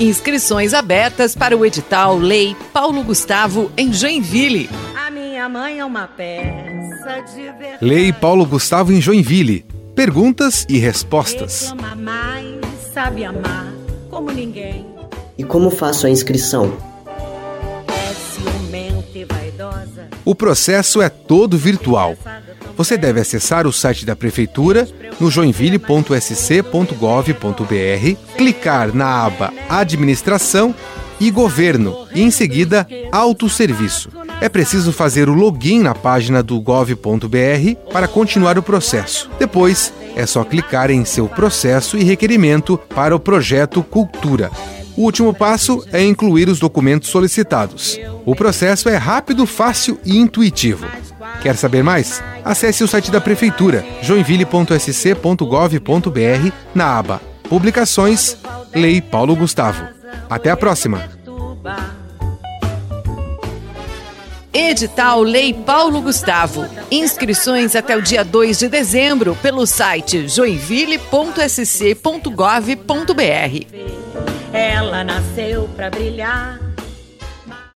Inscrições abertas para o edital Lei Paulo Gustavo em Joinville. A minha mãe é uma peça de verdade. Lei Paulo Gustavo em Joinville. Perguntas e respostas. Reclama mais, sabe amar como ninguém. E como faço a inscrição? É ciumenta e vaidosa. O processo é todo virtual. Você deve acessar o site da Prefeitura no joinville.sc.gov.br, clicar na aba Administração e Governo e, em seguida, Autosserviço. É preciso fazer o login na página do gov.br para continuar o processo. Depois, é só clicar em seu processo e requerimento para o projeto Cultura. O último passo é incluir os documentos solicitados. O processo é rápido, fácil e intuitivo. Quer saber mais? Acesse o site da Prefeitura, joinville.sc.gov.br, na aba Publicações, Lei Paulo Gustavo. Até a próxima! Edital Lei Paulo Gustavo. Inscrições até o dia 2 de dezembro pelo site joinville.sc.gov.br. Ela nasceu pra brilhar